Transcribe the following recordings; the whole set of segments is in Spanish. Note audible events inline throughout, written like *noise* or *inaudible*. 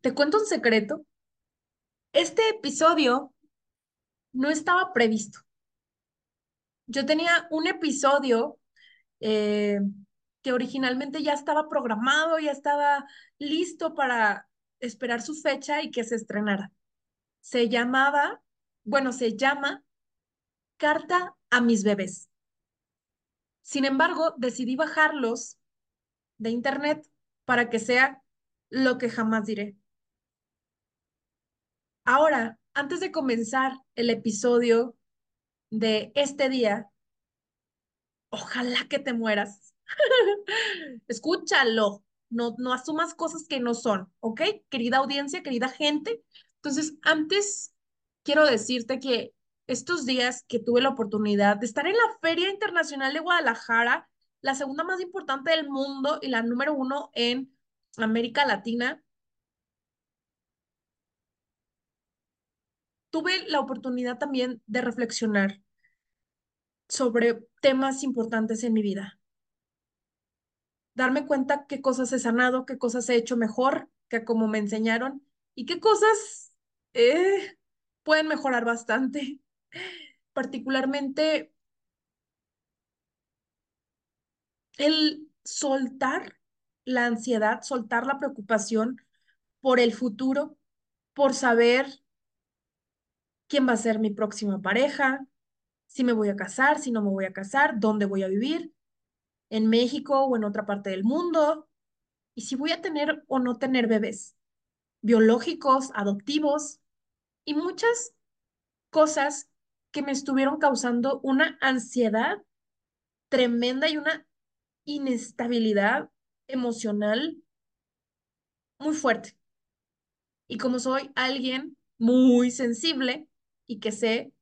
¿Te cuento un secreto? Este episodio no estaba previsto. Yo tenía un episodio eh, que originalmente ya estaba programado, ya estaba listo para esperar su fecha y que se estrenara. Se llamaba, bueno, se llama Carta a mis bebés. Sin embargo, decidí bajarlos de internet para que sea lo que jamás diré. Ahora, antes de comenzar el episodio de este día, ojalá que te mueras. *laughs* Escúchalo, no, no asumas cosas que no son, ¿ok? Querida audiencia, querida gente. Entonces, antes quiero decirte que estos días que tuve la oportunidad de estar en la Feria Internacional de Guadalajara, la segunda más importante del mundo y la número uno en América Latina, tuve la oportunidad también de reflexionar sobre temas importantes en mi vida. Darme cuenta qué cosas he sanado, qué cosas he hecho mejor que como me enseñaron y qué cosas eh, pueden mejorar bastante. *laughs* Particularmente el soltar la ansiedad, soltar la preocupación por el futuro, por saber quién va a ser mi próxima pareja, si me voy a casar, si no me voy a casar, dónde voy a vivir, en México o en otra parte del mundo, y si voy a tener o no tener bebés biológicos, adoptivos, y muchas cosas que me estuvieron causando una ansiedad tremenda y una inestabilidad emocional muy fuerte. Y como soy alguien muy sensible y que sé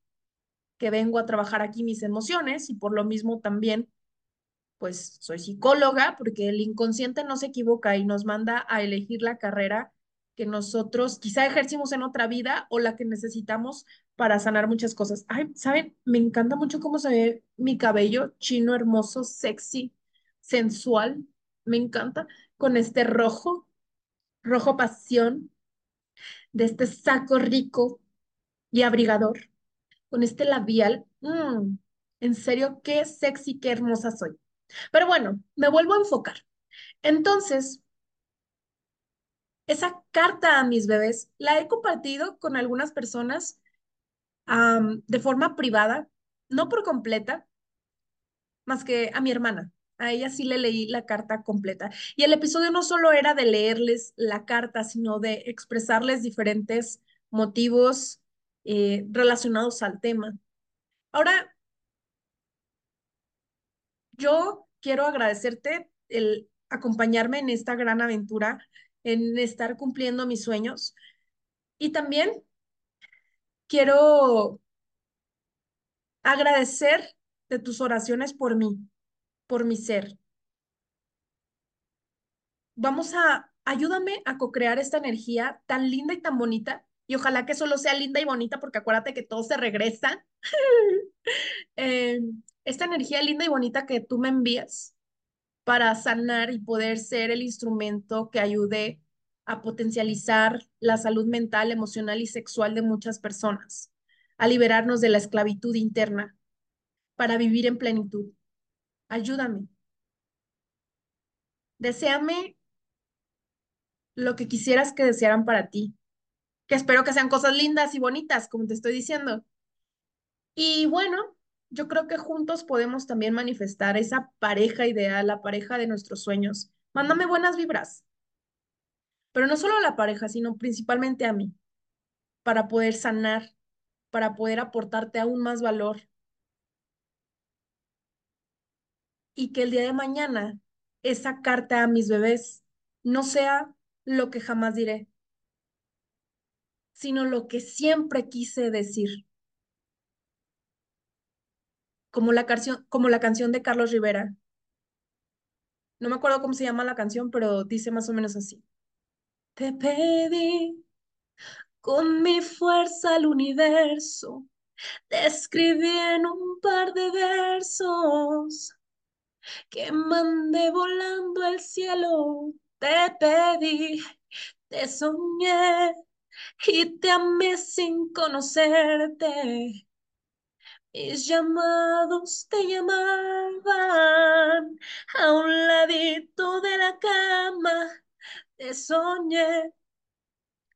que vengo a trabajar aquí mis emociones y por lo mismo también, pues soy psicóloga, porque el inconsciente no se equivoca y nos manda a elegir la carrera que nosotros quizá ejercimos en otra vida o la que necesitamos para sanar muchas cosas. Ay, ¿saben? Me encanta mucho cómo se ve mi cabello, chino, hermoso, sexy, sensual. Me encanta con este rojo, rojo pasión, de este saco rico y abrigador con este labial. Mm, en serio, qué sexy, qué hermosa soy. Pero bueno, me vuelvo a enfocar. Entonces, esa carta a mis bebés la he compartido con algunas personas de forma privada, no por completa, más que a mi hermana. A ella sí le leí la carta completa. Y el episodio no solo era de leerles la carta, sino de expresarles diferentes motivos eh, relacionados al tema. Ahora, yo quiero agradecerte el acompañarme en esta gran aventura, en estar cumpliendo mis sueños. Y también quiero agradecer de tus oraciones por mí, por mi ser. Vamos a, ayúdame a co-crear esta energía tan linda y tan bonita y ojalá que solo sea linda y bonita porque acuérdate que todo se regresa. *laughs* Eh, esta energía linda y bonita que tú me envías para sanar y poder ser el instrumento que ayude a potencializar la salud mental, emocional y sexual de muchas personas, a liberarnos de la esclavitud interna para vivir en plenitud. Ayúdame, Deséame lo que quisieras que desearan para ti, que espero que sean cosas lindas y bonitas, como te estoy diciendo. Y bueno, yo creo que juntos podemos también manifestar esa pareja ideal, la pareja de nuestros sueños. Mándame buenas vibras, pero no solo a la pareja, sino principalmente a mí, para poder sanar, para poder aportarte aún más valor y que el día de mañana esa carta a mis bebés no sea lo que jamás diré, sino lo que siempre quise decir. Como la, canción, como la canción de Carlos Rivera. No me acuerdo cómo se llama la canción, pero dice más o menos así. Te pedí con mi fuerza al universo, te escribí en un par de versos que mandé volando al cielo, te pedí, te soñé y te amé sin conocerte. Mis llamados te llamaban a un ladito de la cama, te soñé.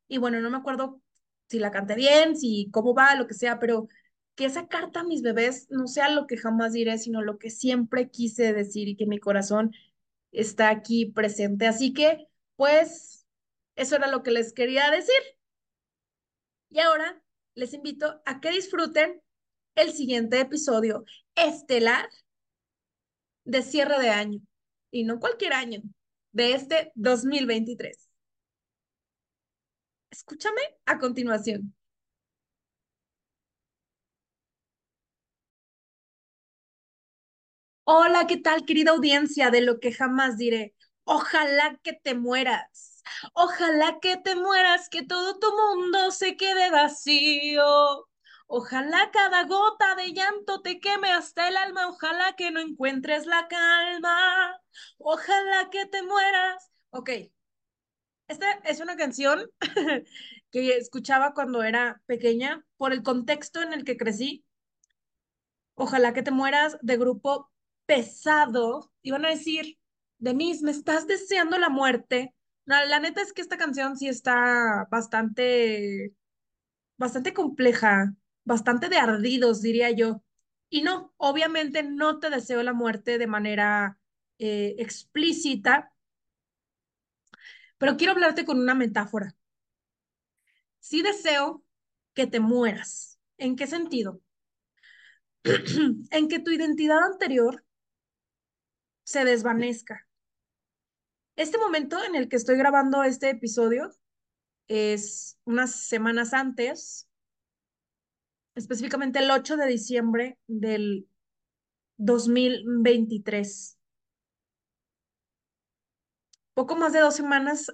Y bueno, no me acuerdo si la canté bien, si cómo va, lo que sea, pero que esa carta a mis bebés no sea lo que jamás diré, sino lo que siempre quise decir y que mi corazón está aquí presente. Así que, pues, eso era lo que les quería decir. Y ahora les invito a que disfruten el siguiente episodio estelar de cierre de año, y no cualquier año, de este 2023. Escúchame a continuación. Hola, ¿qué tal, querida audiencia de lo que jamás diré? Ojalá que te mueras. Ojalá que te mueras, que todo tu mundo se quede vacío. Ojalá cada gota de llanto te queme hasta el alma. Ojalá que no encuentres la calma. Ojalá que te mueras. Ok. Esta es una canción *laughs* que escuchaba cuando era pequeña por el contexto en el que crecí. Ojalá que te mueras de grupo pesado, iban a decir, Denise, me estás deseando la muerte. La neta es que esta canción sí está bastante, bastante compleja, bastante de ardidos, diría yo. Y no, obviamente no te deseo la muerte de manera eh, explícita, pero quiero hablarte con una metáfora. Sí deseo que te mueras. ¿En qué sentido? *clears throat* en que tu identidad anterior se desvanezca. Este momento en el que estoy grabando este episodio es unas semanas antes, específicamente el 8 de diciembre del 2023. Poco más de dos semanas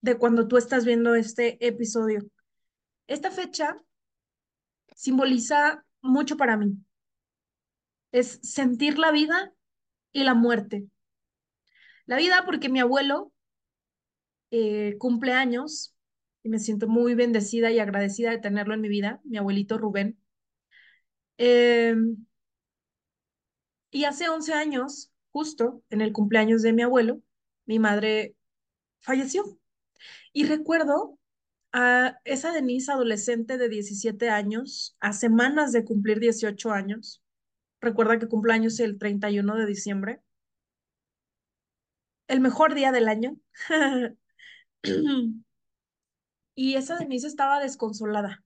de cuando tú estás viendo este episodio. Esta fecha simboliza mucho para mí. Es sentir la vida y la muerte. La vida porque mi abuelo eh, cumple años y me siento muy bendecida y agradecida de tenerlo en mi vida, mi abuelito Rubén. Eh, y hace 11 años, justo en el cumpleaños de mi abuelo, mi madre falleció. Y recuerdo a esa Denise adolescente de 17 años, a semanas de cumplir 18 años. Recuerda que cumpleaños el 31 de diciembre el mejor día del año. *clears throat* y esa Denise estaba desconsolada.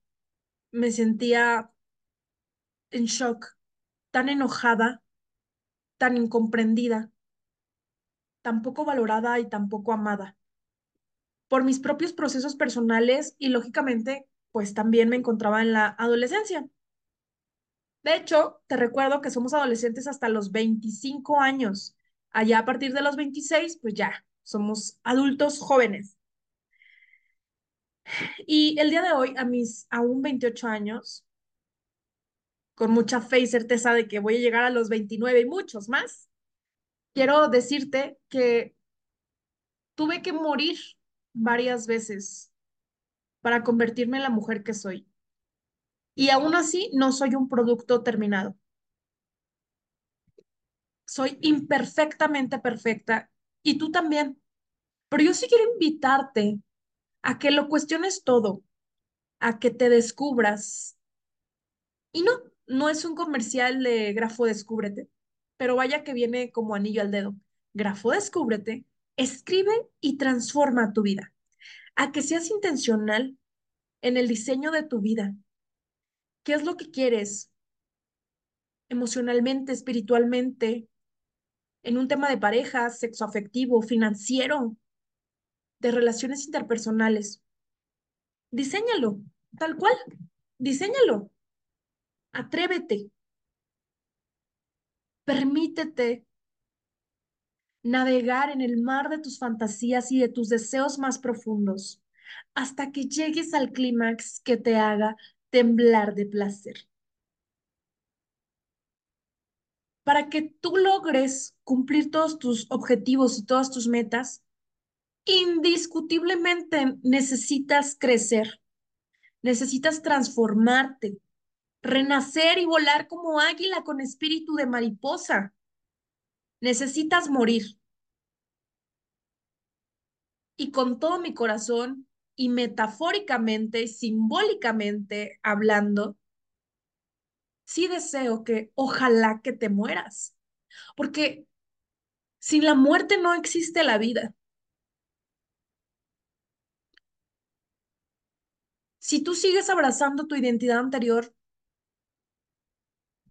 Me sentía en shock, tan enojada, tan incomprendida, tan poco valorada y tan poco amada. Por mis propios procesos personales y lógicamente, pues también me encontraba en la adolescencia. De hecho, te recuerdo que somos adolescentes hasta los 25 años Allá a partir de los 26, pues ya, somos adultos jóvenes. Y el día de hoy, a mis aún 28 años, con mucha fe y certeza de que voy a llegar a los 29 y muchos más, quiero decirte que tuve que morir varias veces para convertirme en la mujer que soy. Y aún así no soy un producto terminado soy imperfectamente perfecta y tú también. Pero yo sí quiero invitarte a que lo cuestiones todo, a que te descubras. Y no, no es un comercial de Grafo Descúbrete, pero vaya que viene como anillo al dedo. Grafo Descúbrete, escribe y transforma tu vida. A que seas intencional en el diseño de tu vida. ¿Qué es lo que quieres? Emocionalmente, espiritualmente, en un tema de pareja, sexo afectivo, financiero, de relaciones interpersonales. Diséñalo, tal cual. Diséñalo. Atrévete. Permítete navegar en el mar de tus fantasías y de tus deseos más profundos hasta que llegues al clímax que te haga temblar de placer. Para que tú logres cumplir todos tus objetivos y todas tus metas, indiscutiblemente necesitas crecer, necesitas transformarte, renacer y volar como águila con espíritu de mariposa. Necesitas morir. Y con todo mi corazón y metafóricamente, simbólicamente hablando, sí deseo que ojalá que te mueras, porque sin la muerte no existe la vida. Si tú sigues abrazando tu identidad anterior,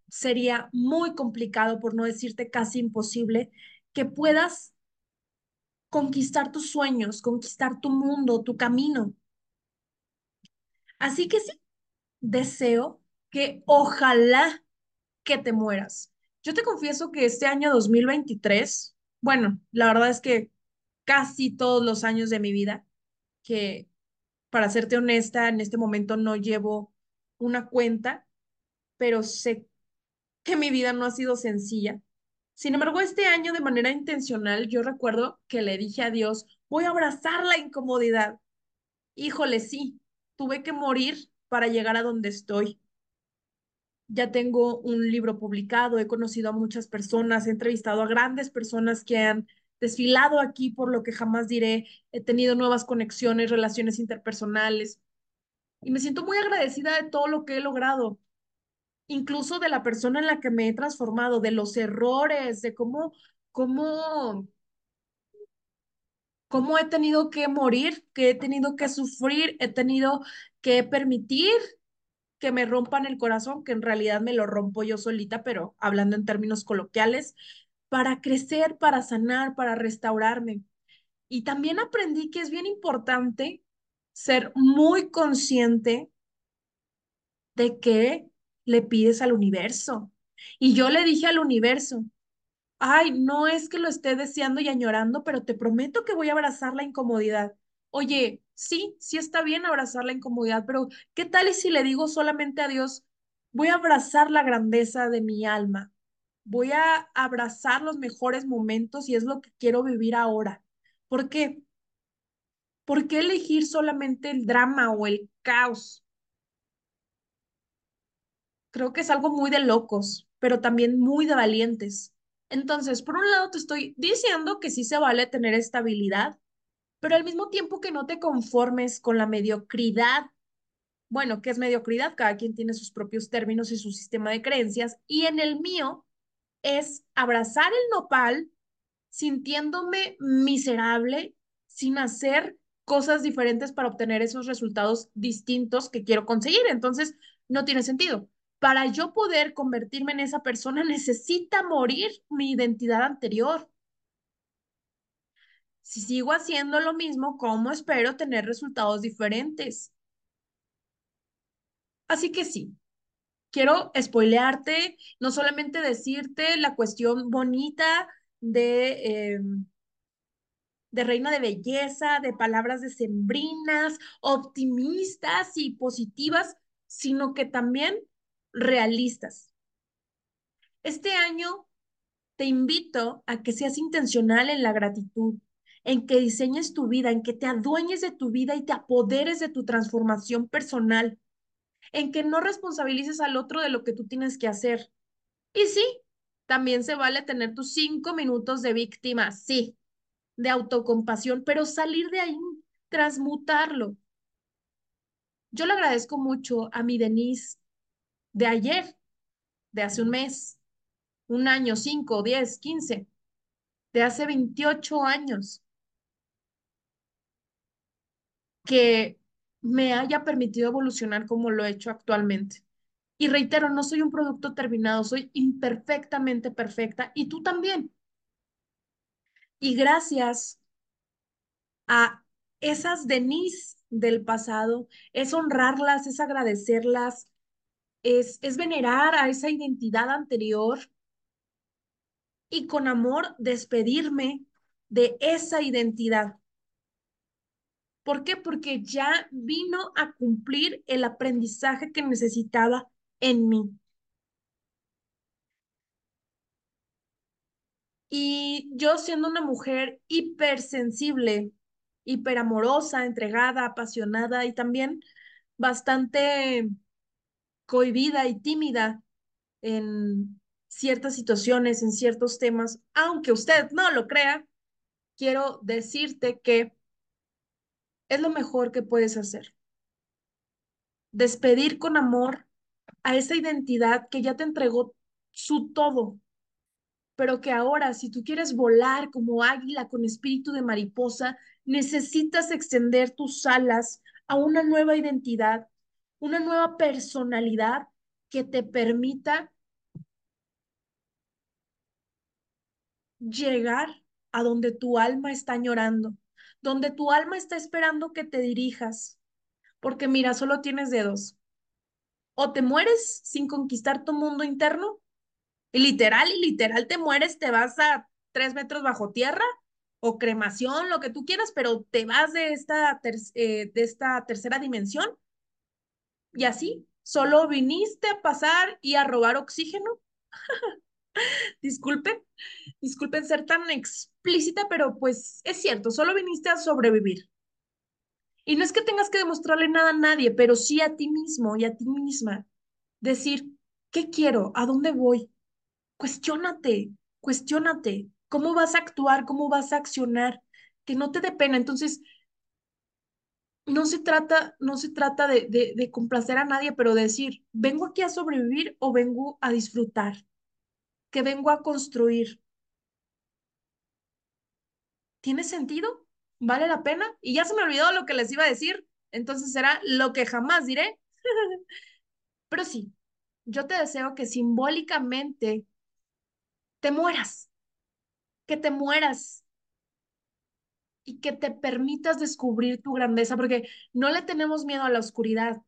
sería muy complicado, por no decirte casi imposible, que puedas conquistar tus sueños, conquistar tu mundo, tu camino. Así que sí, deseo que ojalá que te mueras. Yo te confieso que este año 2023, bueno, la verdad es que casi todos los años de mi vida, que para serte honesta, en este momento no llevo una cuenta, pero sé que mi vida no ha sido sencilla. Sin embargo, este año de manera intencional, yo recuerdo que le dije a Dios, voy a abrazar la incomodidad. Híjole, sí, tuve que morir para llegar a donde estoy. Ya tengo un libro publicado, he conocido a muchas personas, he entrevistado a grandes personas que han desfilado aquí por lo que jamás diré, he tenido nuevas conexiones, relaciones interpersonales y me siento muy agradecida de todo lo que he logrado, incluso de la persona en la que me he transformado, de los errores, de cómo, cómo, cómo he tenido que morir, que he tenido que sufrir, he tenido que permitir que me rompan el corazón, que en realidad me lo rompo yo solita, pero hablando en términos coloquiales, para crecer, para sanar, para restaurarme. Y también aprendí que es bien importante ser muy consciente de que le pides al universo. Y yo le dije al universo, ay, no es que lo esté deseando y añorando, pero te prometo que voy a abrazar la incomodidad. Oye, sí, sí está bien abrazar la incomodidad, pero ¿qué tal si le digo solamente a Dios, voy a abrazar la grandeza de mi alma? Voy a abrazar los mejores momentos y es lo que quiero vivir ahora. ¿Por qué? ¿Por qué elegir solamente el drama o el caos? Creo que es algo muy de locos, pero también muy de valientes. Entonces, por un lado te estoy diciendo que sí se vale tener estabilidad, pero al mismo tiempo que no te conformes con la mediocridad. Bueno, ¿qué es mediocridad? Cada quien tiene sus propios términos y su sistema de creencias. Y en el mío es abrazar el nopal sintiéndome miserable, sin hacer cosas diferentes para obtener esos resultados distintos que quiero conseguir. Entonces, no tiene sentido. Para yo poder convertirme en esa persona, *laughs* necesita morir mi identidad anterior. Si sigo haciendo lo mismo, ¿cómo espero tener resultados diferentes? Así que sí, quiero spoilearte, no solamente decirte la cuestión bonita de, eh, de reina de belleza, de palabras decembrinas, optimistas y positivas, sino que también realistas. Este año te invito a que seas intencional en la gratitud, en que diseñes tu vida, en que te adueñes de tu vida y te apoderes de tu transformación personal, en que no responsabilices al otro de lo que tú tienes que hacer. Y sí, también se vale tener tus cinco minutos de víctima, sí, de autocompasión, pero salir de ahí, transmutarlo. Yo le agradezco mucho a mi Denise de ayer, de hace un mes, un año, cinco, diez, quince, de hace 28 años, que me haya permitido evolucionar como lo he hecho actualmente. Y reitero, no soy un producto terminado, soy imperfectamente perfecta y tú también. Y gracias a esas Denise del pasado, es honrarlas, es agradecerlas, es, es venerar a esa identidad anterior y con amor despedirme de esa identidad. ¿Por qué? Porque ya vino a cumplir el aprendizaje que necesitaba en mí. Y yo siendo una mujer hipersensible, hiperamorosa, entregada, apasionada y también bastante cohibida y tímida en ciertas situaciones, en ciertos temas, aunque usted no lo crea, quiero decirte que es lo mejor que puedes hacer. Despedir con amor a esa identidad que ya te entregó su todo, pero que ahora, si tú quieres volar como águila con espíritu de mariposa, necesitas extender tus alas a una nueva identidad, una nueva personalidad que te permita llegar a donde tu alma está llorando, donde tu alma está esperando que te dirijas. Porque mira, solo tienes dedos. O te mueres sin conquistar tu mundo interno, y literal, y literal te mueres, te vas a tres metros bajo tierra, o cremación, lo que tú quieras, pero te vas de esta, eh, de esta tercera dimensión. Y así, solo viniste a pasar y a robar oxígeno. *laughs* Disculpen, *laughs* disculpen ser tan explícita, pero pues es cierto, solo viniste a sobrevivir. Y no es que tengas que demostrarle nada a nadie, pero sí a ti mismo y a ti misma. Decir, ¿qué quiero? ¿A dónde voy? Cuestiónate, cuestiónate. ¿Cómo vas a actuar? ¿Cómo vas a accionar? Que no te dé pena. Entonces, no se trata, no se trata de, de, de complacer a nadie, pero decir, ¿vengo aquí a sobrevivir o vengo a disfrutar? Que vengo a construir. ¿Tiene sentido? ¿Vale la pena? Y ya se me olvidó lo que les iba a decir, entonces será lo que jamás diré. *laughs* Pero sí, yo te deseo que simbólicamente te mueras, que te mueras y que te permitas descubrir tu grandeza, porque no le tenemos miedo a la oscuridad,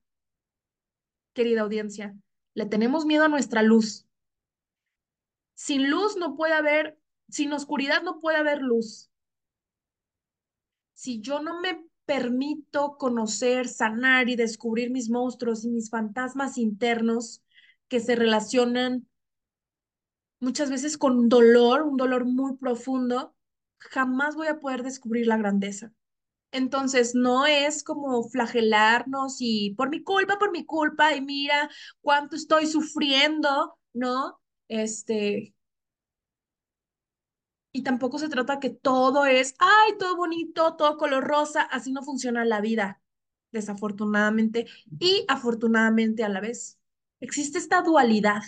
querida audiencia, le tenemos miedo a nuestra luz. Sin luz no puede haber, sin oscuridad no puede haber luz. Si yo no me permito conocer, sanar y descubrir mis monstruos y mis fantasmas internos que se relacionan muchas veces con dolor, un dolor muy profundo, jamás voy a poder descubrir la grandeza. Entonces, no es como flagelarnos y por mi culpa, por mi culpa, y mira cuánto estoy sufriendo, ¿no? Este, y tampoco se trata que todo es, ay, todo bonito, todo color rosa, así no funciona la vida, desafortunadamente y afortunadamente a la vez. Existe esta dualidad.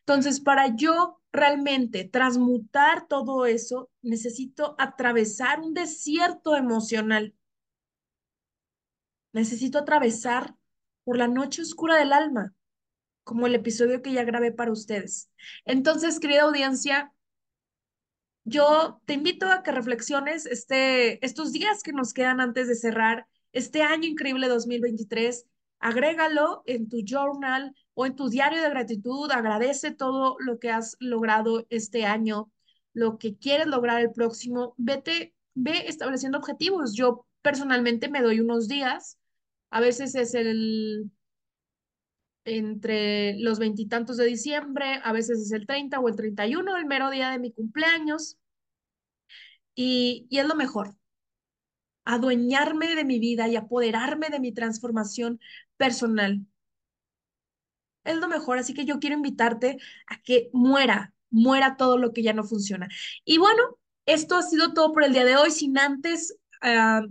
Entonces, para yo realmente transmutar todo eso, necesito atravesar un desierto emocional. Necesito atravesar por la noche oscura del alma, como el episodio que ya grabé para ustedes. Entonces, querida audiencia, yo te invito a que reflexiones este, estos días que nos quedan antes de cerrar este año increíble 2023. Agrégalo en tu journal o en tu diario de gratitud. Agradece todo lo que has logrado este año, lo que quieres lograr el próximo. Vete, ve estableciendo objetivos. Yo personalmente me doy unos días. A veces es el entre los veintitantos de diciembre, a veces es el 30 o el 31, el mero día de mi cumpleaños. Y, y es lo mejor, adueñarme de mi vida y apoderarme de mi transformación personal. Es lo mejor, así que yo quiero invitarte a que muera, muera todo lo que ya no funciona. Y bueno, esto ha sido todo por el día de hoy, sin antes uh,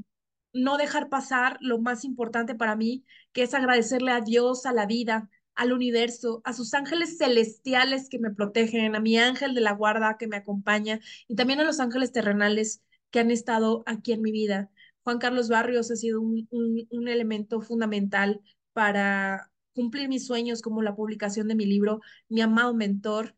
no dejar pasar lo más importante para mí, que es agradecerle a Dios, a la vida, al universo, a sus ángeles celestiales que me protegen, a mi ángel de la guarda que me acompaña y también a los ángeles terrenales que han estado aquí en mi vida. Juan Carlos Barrios ha sido un, un, un elemento fundamental para cumplir mis sueños como la publicación de mi libro, mi amado mentor,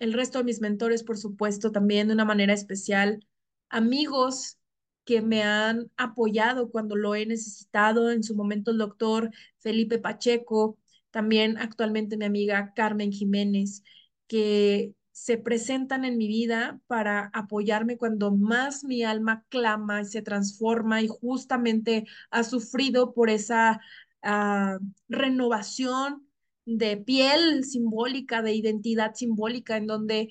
el resto de mis mentores, por supuesto, también de una manera especial, amigos que me han apoyado cuando lo he necesitado, en su momento el doctor Felipe Pacheco, también actualmente mi amiga Carmen Jiménez, que se presentan en mi vida para apoyarme cuando más mi alma clama y se transforma y justamente ha sufrido por esa uh, renovación de piel simbólica, de identidad simbólica, en donde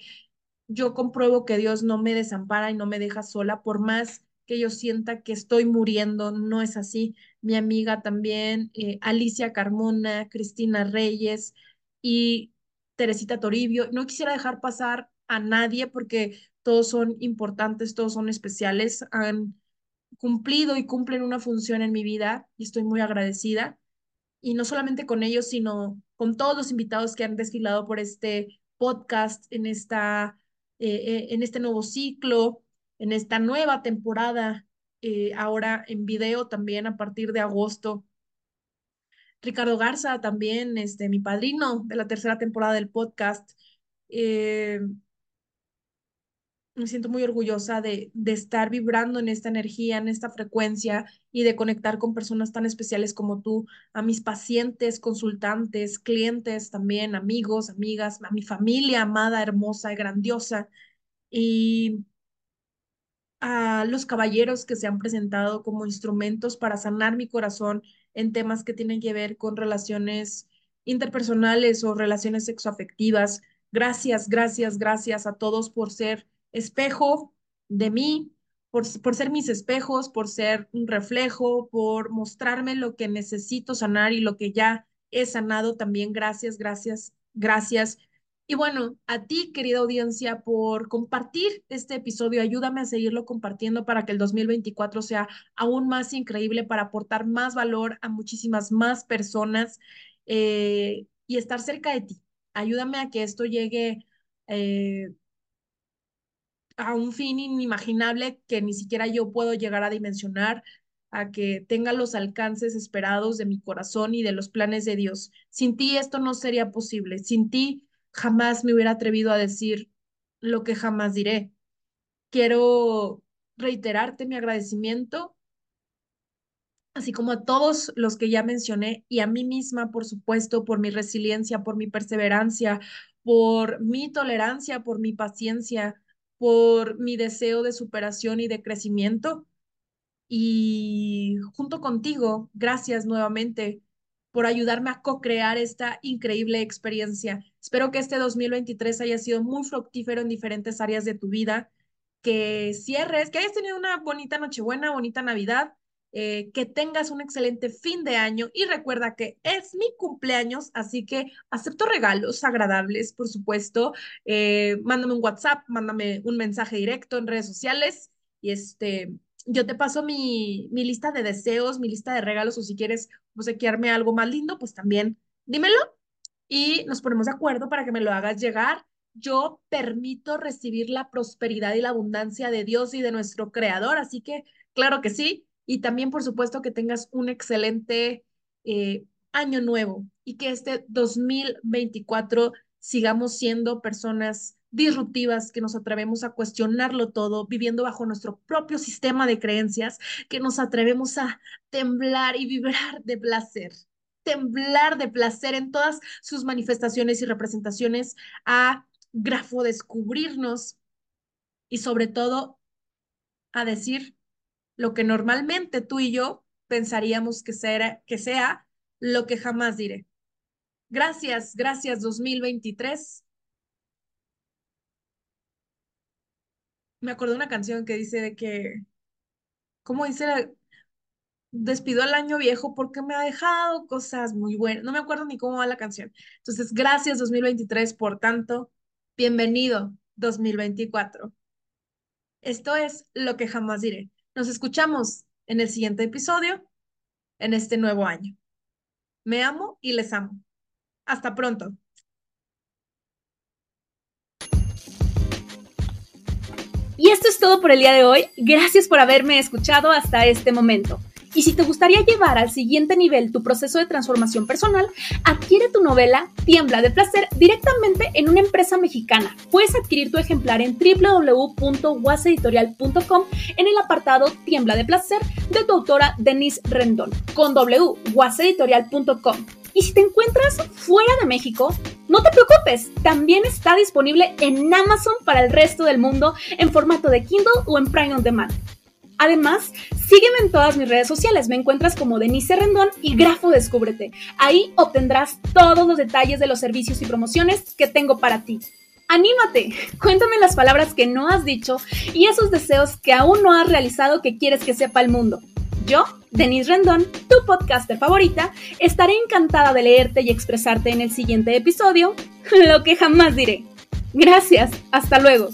yo compruebo que Dios no me desampara y no me deja sola, por más que yo sienta que estoy muriendo, no es así. Mi amiga también, eh, Alicia Carmona, Cristina Reyes y Teresita Toribio. No quisiera dejar pasar a nadie porque todos son importantes, todos son especiales, han cumplido y cumplen una función en mi vida y estoy muy agradecida. Y no solamente con ellos, sino con todos los invitados que han desfilado por este podcast en, esta, eh, en este nuevo ciclo, en esta nueva temporada, eh, ahora en video también a partir de agosto. Ricardo Garza también, este, mi padrino de la tercera temporada del podcast. Eh, me siento muy orgullosa de, de, estar vibrando en esta energía, en esta frecuencia y de conectar con personas tan especiales como tú, a mis pacientes, consultantes, clientes también, amigos, amigas, a mi familia amada, hermosa grandiosa. Y a los caballeros que se han presentado como instrumentos para sanar mi corazón en temas que tienen que ver con relaciones interpersonales o relaciones sexoafectivas. Gracias, gracias, gracias a todos por ser espejo de mí, por, por ser mis espejos, por ser un reflejo, por mostrarme lo que necesito sanar y lo que ya he sanado también. Gracias, gracias, gracias. Y bueno, a ti, querida audiencia, por compartir este episodio. Ayúdame a seguirlo compartiendo para que el 2024 sea aún más increíble, para aportar más valor a muchísimas más personas eh, y estar cerca de ti. Ayúdame a que esto llegue eh, a un fin inimaginable que ni siquiera yo puedo llegar a dimensionar, a que tenga los alcances esperados de mi corazón y de los planes de Dios. Sin ti esto no sería posible. Sin ti jamás me hubiera atrevido a decir lo que jamás diré. Quiero reiterarte mi agradecimiento, así como a todos los que ya mencioné y a mí misma, por supuesto, por mi resiliencia, por mi perseverancia, por mi tolerancia, por mi paciencia, por mi deseo de superación y de crecimiento. Y junto contigo, gracias nuevamente por ayudarme a co-crear esta increíble experiencia. Espero que este 2023 haya sido muy fructífero en diferentes áreas de tu vida, que cierres, que hayas tenido una bonita Nochebuena, bonita Navidad, eh, que tengas un excelente fin de año y recuerda que es mi cumpleaños, así que acepto regalos agradables, por supuesto. Eh, mándame un WhatsApp, mándame un mensaje directo en redes sociales y este, yo te paso mi, mi lista de deseos, mi lista de regalos o si quieres obsequiarme algo más lindo, pues también dímelo y nos ponemos de acuerdo para que me lo hagas llegar. Yo permito recibir la prosperidad y la abundancia de Dios y de nuestro Creador, así que claro que sí. Y también, por supuesto, que tengas un excelente eh, año nuevo y que este 2024 sigamos siendo personas disruptivas, que nos atrevemos a cuestionarlo todo, viviendo bajo nuestro propio sistema de creencias, que nos atrevemos a temblar y vibrar de placer, temblar de placer en todas sus manifestaciones y representaciones, a grafo descubrirnos y sobre todo a decir lo que normalmente tú y yo pensaríamos que, que sea lo que jamás diré. Gracias, gracias 2023. Me acuerdo de una canción que dice de que, ¿cómo dice? Despido al año viejo porque me ha dejado cosas muy buenas. No me acuerdo ni cómo va la canción. Entonces, gracias 2023 por tanto. Bienvenido 2024. Esto es lo que jamás diré. Nos escuchamos en el siguiente episodio, en este nuevo año. Me amo y les amo. Hasta pronto. Y esto es todo por el día de hoy. Gracias por haberme escuchado hasta este momento. Y si te gustaría llevar al siguiente nivel tu proceso de transformación personal, adquiere tu novela Tiembla de Placer directamente en una empresa mexicana. Puedes adquirir tu ejemplar en www.waseditorial.com en el apartado Tiembla de Placer de tu autora Denise Rendón con www.waseditorial.com. Y si te encuentras fuera de México, no te preocupes, también está disponible en Amazon para el resto del mundo en formato de Kindle o en Prime on Demand. Además, sígueme en todas mis redes sociales. Me encuentras como Denise Rendón y Grafo Descúbrete. Ahí obtendrás todos los detalles de los servicios y promociones que tengo para ti. ¡Anímate! Cuéntame las palabras que no has dicho y esos deseos que aún no has realizado que quieres que sepa el mundo. Yo, Denise Rendón, tu podcaster favorita, estaré encantada de leerte y expresarte en el siguiente episodio, lo que jamás diré. Gracias, hasta luego.